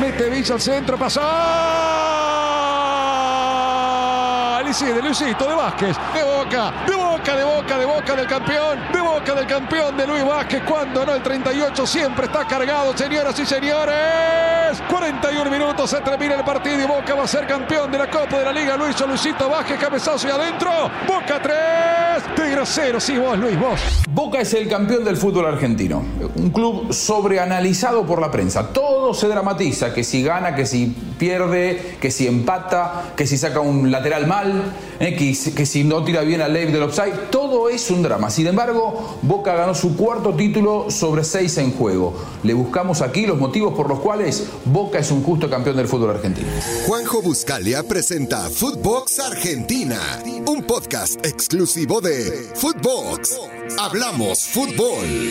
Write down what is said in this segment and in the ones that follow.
Mete Villa al centro, pasó. de Luisito, de Vázquez, de Boca, de Boca, de Boca, de Boca del campeón, de Boca del campeón de Luis Vázquez, cuando no el 38 siempre está cargado, señoras y señores. 41 minutos, se termina el partido y Boca va a ser campeón de la Copa de la Liga. Luis Luisito Vázquez, cabezazo y adentro. Boca 3, 0. Sí, vos, Luis, vos. Boca es el campeón del fútbol argentino. Un club sobreanalizado por la prensa. Todo se dramatiza, que si gana, que si pierde, que si empata, que si saca un lateral mal, eh, que, si no tira bien al ley del offside. Todo es un drama. Sin embargo, Boca ganó su cuarto título sobre seis en juego. Le buscamos aquí los motivos por los cuales Boca es un justo campeón del fútbol argentino. Juanjo Buscalia presenta Footbox Argentina, un podcast exclusivo de Footbox. Hablamos fútbol.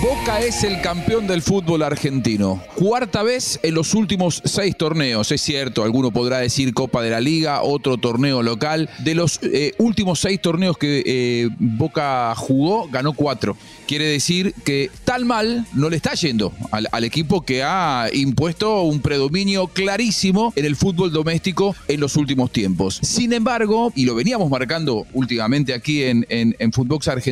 Boca es el campeón del fútbol argentino. Cuarta vez en los últimos seis torneos. Es cierto, alguno podrá decir Copa de la Liga, otro torneo local. De los eh, últimos seis torneos que eh, Boca jugó, ganó cuatro. Quiere decir que tal mal no le está yendo al, equipo que ha impuesto un predominio clarísimo en el fútbol doméstico en los últimos tiempos. Sin embargo, y lo veníamos marcando últimamente aquí en, en, en Footbox Argentina,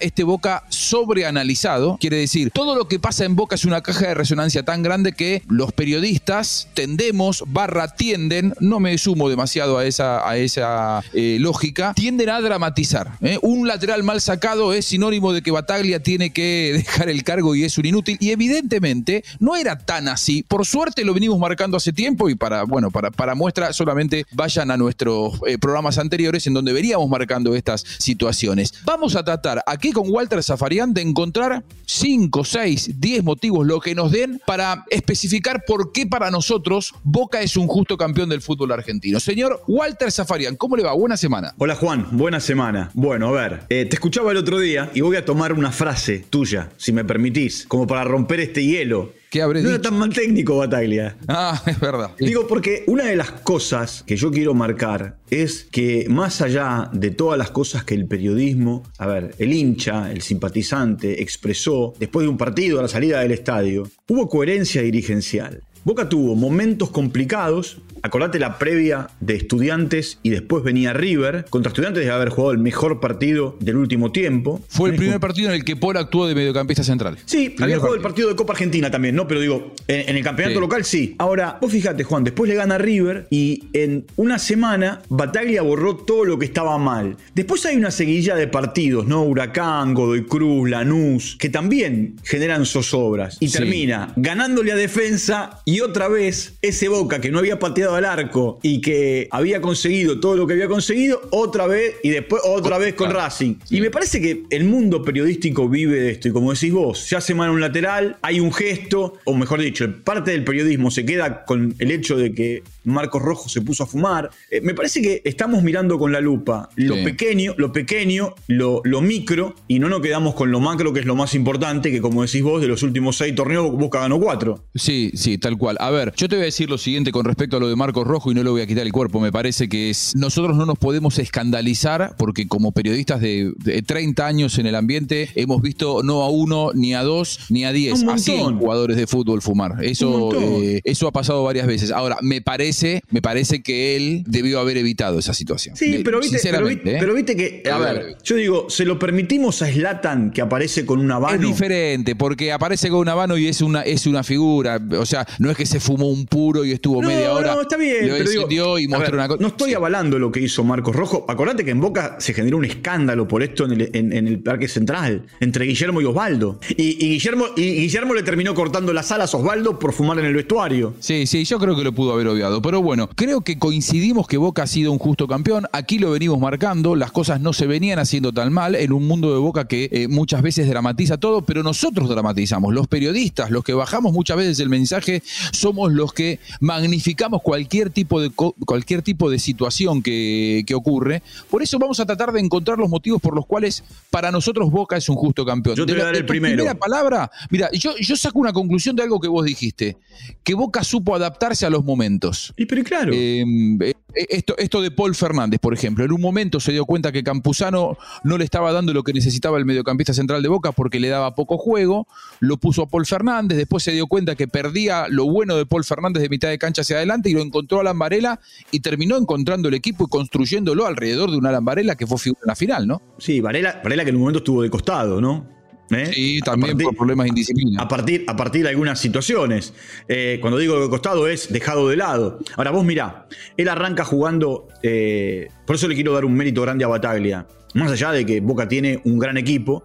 este Boca sobreanalizado quiere decir, todo lo que pasa en Boca es una caja de resonancia tan grande que los periodistas tendemos, barra tienden, no me sumo demasiado a esa, a esa eh, lógica, tienden a dramatizar. ¿eh? Un lateral mal sacado es sinónimo de que Bataglia tiene que dejar el cargo y es un inútil. Y evidentemente no era tan así. Por suerte lo venimos marcando hace tiempo y para, bueno, para, para muestra solamente vayan a nuestros eh, programas anteriores en donde veníamos marcando estas situaciones. Vamos a tratar aquí con Walter Zafarian de encontrar 5, 6, 10 motivos, lo que nos den, para especificar por qué para nosotros Boca es un justo campeón del fútbol argentino. Señor Walter Zafarian, ¿cómo le va? Buena semana. Hola Juan, buena semana. Bueno, a ver, eh, te escuchaba el otro día y voy a tomar una frase tuya, si me permitís, como para romper este hielo. ¿Qué habré no dicho? era tan mal técnico, Bataglia. Ah, es verdad. Digo, porque una de las cosas que yo quiero marcar es que más allá de todas las cosas que el periodismo, a ver, el hincha, el simpatizante expresó después de un partido a la salida del estadio, hubo coherencia dirigencial. Boca tuvo momentos complicados. Acordate la previa de Estudiantes y después venía River. Contra Estudiantes de haber jugado el mejor partido del último tiempo. Fue el primer partido en el que Paul actuó de mediocampista central. Sí, Primer había jugado el partido. de Copa Argentina también, ¿no? Pero digo, en, en el campeonato Sí. local sí. Ahora, vos fíjate, Juan, después le gana River y en una semana Bataglia borró todo lo que estaba mal. Después hay una seguilla de partidos, ¿no? Huracán, Godoy Cruz, Lanús, que también generan zozobras. Y Sí. termina ganándole a defensa y otra vez ese Boca que no había pateado al arco y que había conseguido todo lo que había conseguido, otra vez y después otra vez con. Racing. Y me parece que el mundo periodístico vive de esto. Y como decís vos, se hace mal un lateral, hay un gesto, o mejor dicho, parte del periodismo se queda con el hecho de que Marcos Rojo se puso a fumar. Eh, me parece que estamos mirando con la lupa lo Sí. pequeño, lo pequeño, lo, lo micro, y no nos quedamos con lo macro, que es lo más importante, que como decís vos, de los últimos seis torneos, Boca ganó cuatro. Sí, sí, tal cual. A ver, yo te voy a decir lo siguiente con respecto a lo de Marcos Rojo y no le voy a quitar el cuerpo. Me parece que es, nosotros no nos podemos escandalizar porque como periodistas de, de 30 años en el ambiente hemos visto no a uno, ni a dos, ni a diez, a 100 montón. jugadores de fútbol fumar. Eso, eh, eso ha pasado varias veces. Ahora, me parece, me parece que él debió haber evitado esa situación. Sí, De- pero viste, pero, sinceramente, vi- ¿eh? pero viste que, a ver, yo digo, se lo permitimos a Slatan que aparece con una Es habano. diferente, porque aparece con una mano y es una, es una figura. O sea, no es que se fumó un puro y estuvo No, media hora. no, está bien. Lo pero digo, encendió y a mostró ver, una cosa. No estoy Sí. avalando lo que hizo Marcos Rojo. Acordate que en Boca se generó un escándalo por esto en el, en- en el Parque Central, entre Guillermo y Osvaldo. Y, y Guillermo, y Guillermo le terminó cortando las alas a Osvaldo por fumar en el vestuario. Sí, sí, yo creo que lo pudo haber obviado. Pero bueno, creo que coincidimos que Boca ha sido un justo campeón. Aquí lo venimos marcando. Las cosas no se venían haciendo tan mal en un mundo de Boca que eh, muchas veces dramatiza todo, pero nosotros dramatizamos. Los periodistas, los que bajamos muchas veces el mensaje, somos los que magnificamos cualquier tipo de, co- cualquier tipo de situación que, que ocurre. Por eso vamos a tratar de encontrar los motivos por los cuales para nosotros Boca es un justo campeón. Yo te voy a dar el primero. primera palabra, mira, yo, yo saco una conclusión de algo que vos dijiste, que Boca supo adaptarse a los momentos. Y pero claro. Eh, eh, esto, esto de Paul Fernández, por ejemplo, en un momento se dio cuenta que Campuzano no le estaba dando lo que necesitaba el mediocampista central de Boca porque le daba poco juego, lo puso a Paul Fernández, después se dio cuenta que perdía lo bueno de Paul Fernández de mitad de cancha hacia adelante y lo encontró a Alan Varela y terminó encontrando el equipo y construyéndolo alrededor de un Alan Varela que fue figura en la final, ¿no? Sí, Varela, Varela que en un momento estuvo de costado, ¿no? ¿Eh? Sí, también por problemas de indisciplina. A partir, a partir de algunas situaciones. Eh, cuando digo de costado es dejado de lado. Ahora vos mirá, él arranca jugando, eh, por eso le quiero dar un mérito grande a Bataglia. Más allá de que Boca tiene un gran equipo,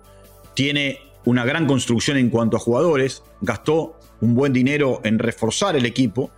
tiene una gran construcción en cuanto a jugadores, gastó un buen dinero en reforzar el equipo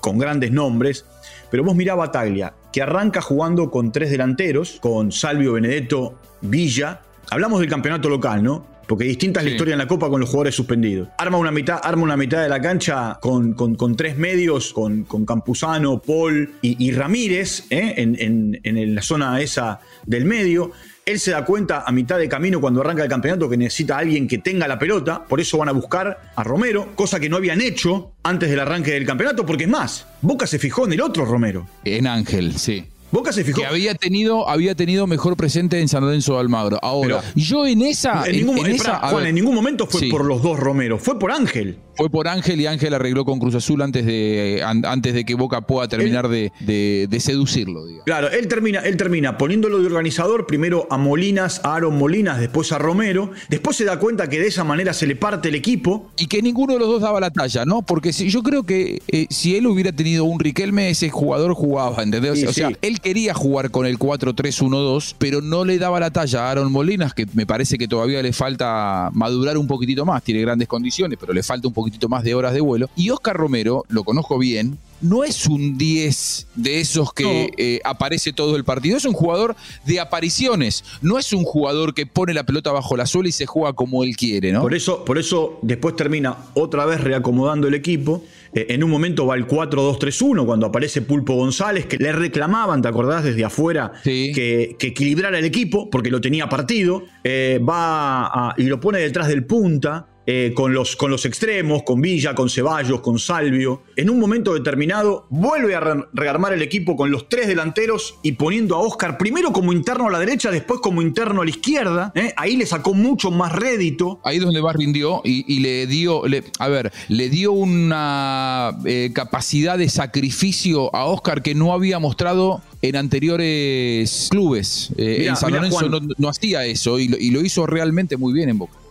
con grandes nombres. Pero vos mirá Bataglia, que arranca jugando con tres delanteros, con Salvio Benedetto Villa. Hablamos del campeonato local, ¿no? Porque distinta es la historia en la Copa con los jugadores suspendidos. Arma una mitad, arma una mitad de la cancha con, con, tres medios, con, con Campuzano, Paul y, Ramírez, ¿eh? en, en, la zona esa del medio. Él se da cuenta a mitad de camino cuando arranca el campeonato que necesita a alguien que tenga la pelota, por eso van a buscar a Romero, cosa que no habían hecho antes del arranque del campeonato, porque es más, Boca se fijó en el otro Romero. En Ángel, sí. Boca se fijó. Que había tenido, había tenido mejor presente en San Lorenzo de Almagro. Ahora, yo en esa. En, ningún, Juan, en ningún momento fue por los dos Romero, fue por Ángel. Fue por Ángel y Ángel arregló con Cruz Azul antes de, antes de que Boca pueda terminar de, seducirlo. Claro, él termina, él termina poniéndolo de organizador primero a Molinas, a Aaron Molinas, después a Romero. Después se da cuenta que de esa manera se le parte el equipo. Y que ninguno de los dos daba la talla, ¿no? Porque si, yo creo que eh, si él hubiera tenido un Riquelme, ese jugador jugaba, ¿entendés? o sea, él quería jugar con el 4-3-1-2, pero no le daba la talla a Aaron Molinas, que me parece que todavía le falta madurar un poquitito más. Tiene grandes condiciones, pero le falta un poco poquitito más de horas de vuelo. Y Oscar Romero, lo conozco bien, no es un 10 de esos que eh, aparece todo el partido, es un jugador de apariciones, no es un jugador que pone la pelota bajo la suela y se juega como él quiere, ¿no? Por eso, por eso después termina otra vez reacomodando el equipo. Eh, en un momento va el 4-2-3-1 cuando aparece Pulpo González, que le reclamaban, ¿te acordás? Desde afuera, que, equilibrara el equipo porque lo tenía partido. Eh, va y lo pone detrás del punta. Eh, con, los, con los extremos, con Villa, con Ceballos, con Salvio. En un momento determinado vuelve a rearmar el equipo con los tres delanteros y poniendo a Oscar primero como interno a la derecha, después como interno a la izquierda. ¿eh? Ahí le sacó mucho más rédito. Ahí es donde va rindió y, le dio, a ver, le dio una eh, capacidad de sacrificio a Oscar que no había mostrado en anteriores clubes. en San Lorenzo no, hacía eso y lo hizo realmente muy bien en Boca.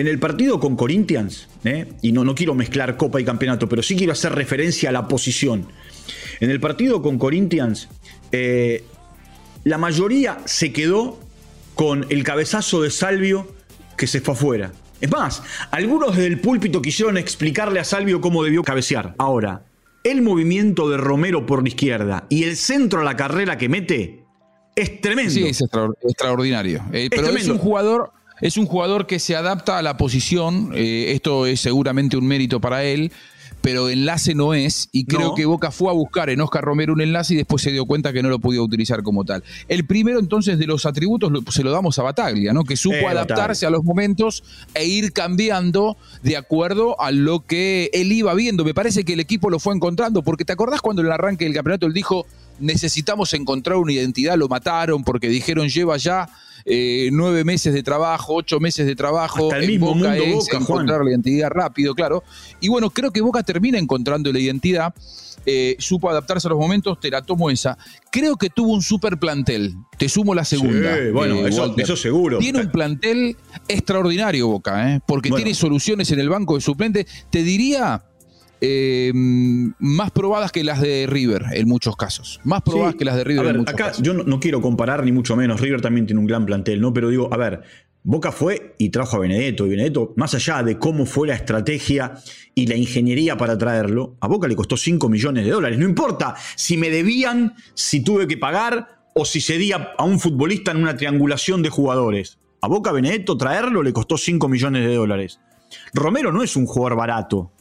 En el partido con Corinthians, ¿eh? y no, no quiero mezclar Copa y Campeonato, pero sí quiero hacer referencia a la posición. En el partido con Corinthians, eh, la mayoría se quedó con el cabezazo de Salvio que se fue afuera. Es más, algunos del púlpito quisieron explicarle a Salvio cómo debió cabecear. Ahora, el movimiento de Romero por la izquierda y el centro a la carrera que mete es tremendo. Sí, es extraordinario. Eh, pero es un jugador es un jugador que se adapta a la posición, eh, esto es seguramente un mérito para él, pero enlace no es, y creo que Boca fue a buscar en Oscar Romero un enlace y después se dio cuenta que no lo podía utilizar como tal. El primero entonces de los atributos se lo damos a Bataglia, ¿no? que supo eh, adaptarse a los momentos e ir cambiando de acuerdo a lo que él iba viendo. Me parece que el equipo lo fue encontrando, porque te acordás cuando en el arranque del campeonato él dijo, necesitamos encontrar una identidad, lo mataron porque dijeron lleva ya eh, nueve meses de trabajo, ocho meses de trabajo. Hasta el mismo Boca mundo Boca, encontrar la identidad rápido, claro. Y bueno, creo que Boca termina encontrando la identidad. Eh, supo adaptarse a los momentos, te la tomo esa. Creo que tuvo un super plantel. Te sumo la segunda. bueno, eh, eso, seguro. Tiene un plantel extraordinario, Boca, porque tiene soluciones en el banco de suplente. Te diría eh, más probadas que las de River en muchos casos. Más probadas que las de River. A ver, acá yo no, quiero comparar ni mucho menos. River también tiene un gran plantel, ¿no? Pero digo, a ver, Boca fue y trajo a Benedetto. Y Benedetto, más allá de cómo fue la estrategia y la ingeniería para traerlo, a Boca le costó 5 millones de dólares. No importa si me debían, si tuve que pagar o si cedía a un futbolista en una triangulación de jugadores. A Boca Benedetto traerlo le costó 5 millones de dólares. Romero no es un jugador barato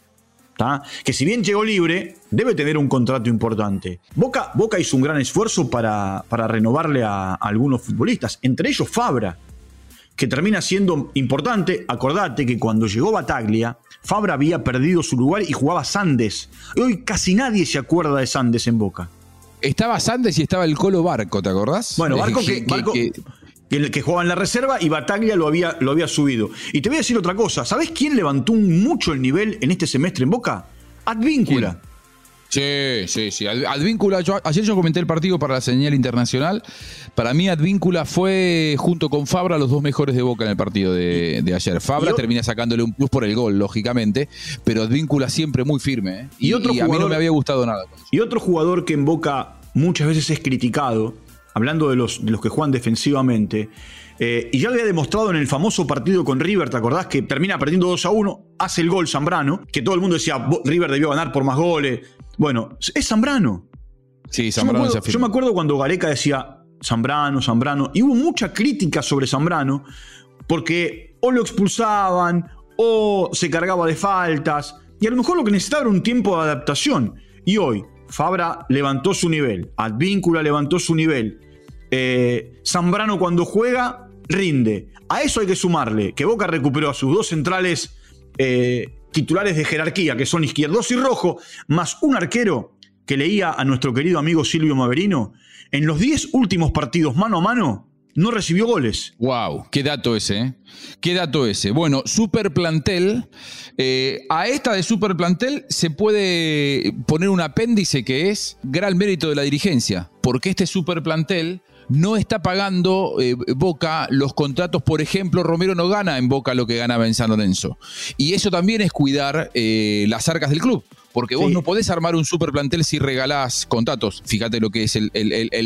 que si bien llegó libre, debe tener un contrato importante. Boca, Boca hizo un gran esfuerzo para, para renovarle a, algunos futbolistas, entre ellos Fabra, que termina siendo importante. Acordate que cuando llegó Bataglia, Fabra había perdido su lugar y jugaba Sandes. Hoy casi nadie se acuerda de Sandes en Boca. Estaba Sandes y estaba el Colo Barco, ¿te acordás? Bueno, Barco que, que, jugaba en la reserva y Bataglia lo había, lo había subido. Y te voy a decir otra cosa. ¿Sabés quién levantó mucho el nivel en este semestre en Boca? Advíncula. Sí, sí, sí. Advíncula, ayer yo comenté el partido para la señal internacional. Para mí, Advíncula fue, junto con Fabra, los dos mejores de Boca en el partido de, ayer. Fabra termina sacándole un plus por el gol, lógicamente, pero Advíncula siempre muy firme. ¿eh? Y, otro a mí no me había gustado nada. Y otro jugador que en Boca muchas veces es criticado, hablando de los, de los que juegan defensivamente, eh, y ya había demostrado en el famoso partido con River, ¿te acordás? Que termina perdiendo 2 a 1, hace el gol Zambrano, que todo el mundo decía, River debió ganar por más goles, bueno, es Zambrano. Sí, Zambrano yo me, acuerdo, yo me acuerdo cuando Gareca decía Zambrano, Zambrano, y hubo mucha crítica sobre Zambrano porque o lo expulsaban o se cargaba de faltas, y a lo mejor lo que necesitaba era un tiempo de adaptación. Y hoy, Fabra levantó su nivel, Advíncula levantó su nivel, eh, Zambrano cuando juega rinde. A eso hay que sumarle que Boca recuperó a sus dos centrales eh, titulares de jerarquía, que son izquierdos y rojo, más un arquero que leía a nuestro querido amigo Silvio Maverino, en los 10 últimos partidos mano a mano, no recibió goles. Wow, qué dato ese, ¿eh? Qué dato ese. Bueno, super plantel. Eh, a esta de super plantel se puede poner un apéndice que es gran mérito de la dirigencia, porque este super plantel no está pagando eh, Boca los contratos, por ejemplo, Romero no gana en Boca lo que ganaba en San Lorenzo. Y eso también es cuidar eh, las arcas del club. Porque vos no podés armar un super plantel si regalás contratos. Fíjate lo que es el,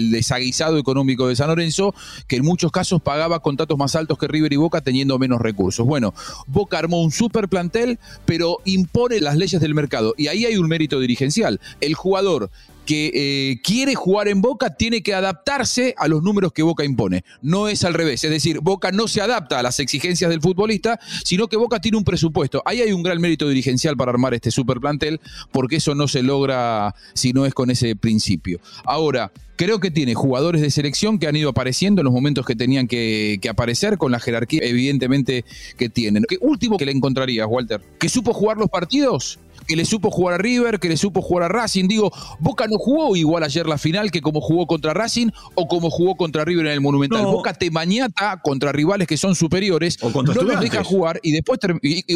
desaguisado económico de San Lorenzo, que en muchos casos pagaba contratos más altos que River y Boca teniendo menos recursos. Bueno, Boca armó un super plantel, pero impone las leyes del mercado. Y ahí hay un mérito dirigencial. El jugador que eh, quiere jugar en Boca tiene que adaptarse a los números que Boca impone. No es al revés. Es decir, Boca no se adapta a las exigencias del futbolista, sino que Boca tiene un presupuesto. Ahí hay un gran mérito dirigencial para armar este super plantel, porque eso no se logra si no es con ese principio. Ahora, creo que tiene jugadores de selección que han ido apareciendo en los momentos que tenían que, aparecer, con la jerarquía evidentemente que tienen. ¿Qué último que le encontrarías, Walter? ¿Que supo jugar los partidos? Que le supo jugar a River, que le supo jugar a Racing. Digo, Boca no jugó igual ayer la final que como jugó contra Racing o como jugó contra River en el Monumental. Boca te mañata contra rivales que son superiores, o contra no los deja jugar y después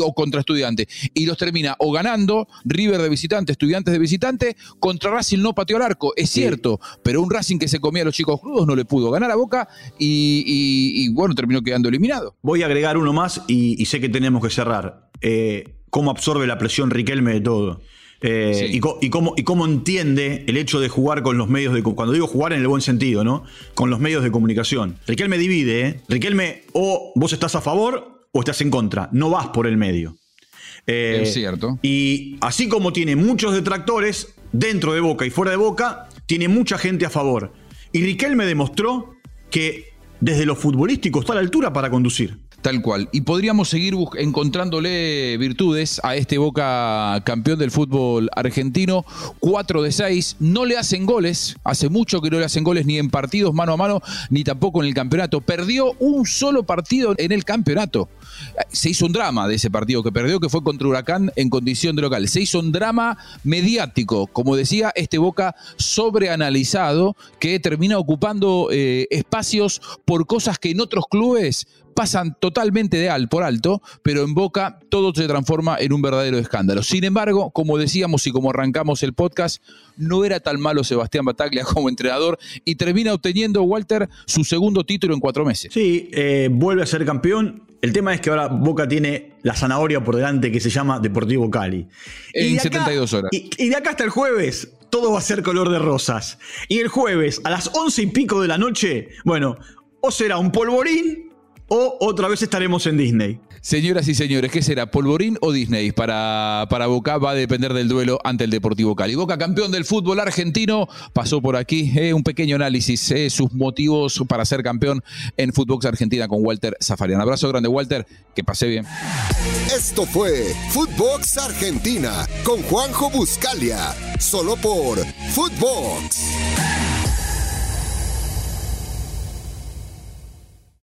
o contra estudiantes y los termina o ganando River de visitante, estudiantes de visitante, contra Racing no pateó al arco, es cierto, pero un Racing que se comía a los chicos crudos no le pudo ganar a Boca y, bueno, terminó quedando eliminado. Voy a agregar uno más y, sé que tenemos que cerrar. Eh, cómo absorbe la presión Riquelme de todo. Eh, y, cómo, y, cómo, entiende el hecho de jugar con los medios de cuando digo jugar en el buen sentido, ¿no? Con los medios de comunicación. Riquelme divide, ¿eh? Riquelme o vos estás a favor o estás en contra, no vas por el medio. Eh, es cierto. Y así como tiene muchos detractores dentro de Boca y fuera de Boca, tiene mucha gente a favor. Y Riquelme demostró que desde lo futbolístico está a la altura para conducir. Tal cual. Y podríamos seguir encontrándole virtudes a este Boca campeón del fútbol argentino. 4 de 6. No le hacen goles. Hace mucho que no le hacen goles ni en partidos mano a mano, ni tampoco en el campeonato. Perdió un solo partido en el campeonato. Se hizo un drama de ese partido que perdió, que fue contra Huracán en condición de local. Se hizo un drama mediático. Como decía, este Boca sobreanalizado que termina ocupando eh, espacios por cosas que en otros clubes pasan totalmente de al por alto, pero en Boca todo se transforma en un verdadero escándalo. Sin embargo, como decíamos y como arrancamos el podcast, no era tan malo Sebastián Bataglia como entrenador y termina obteniendo Walter su segundo título en cuatro meses. Sí, eh, vuelve a ser campeón. El tema es que ahora Boca tiene la zanahoria por delante que se llama Deportivo Cali. En 72 horas. Y, y de acá hasta el jueves todo va a ser color de rosas. Y el jueves a las once y pico de la noche, bueno, o será un polvorín o otra vez estaremos en Disney. Señoras y señores, ¿qué será? ¿Polvorín o Disney? Para, para Boca va a depender del duelo ante el Deportivo Cali. Boca, campeón del fútbol argentino, pasó por aquí. Eh, un pequeño análisis, eh, sus motivos para ser campeón en Footbox Argentina con Walter Zafarian. Abrazo grande, Walter. Que pase bien. Esto fue Footbox Argentina con Juanjo Buscalia. Solo por Footbox.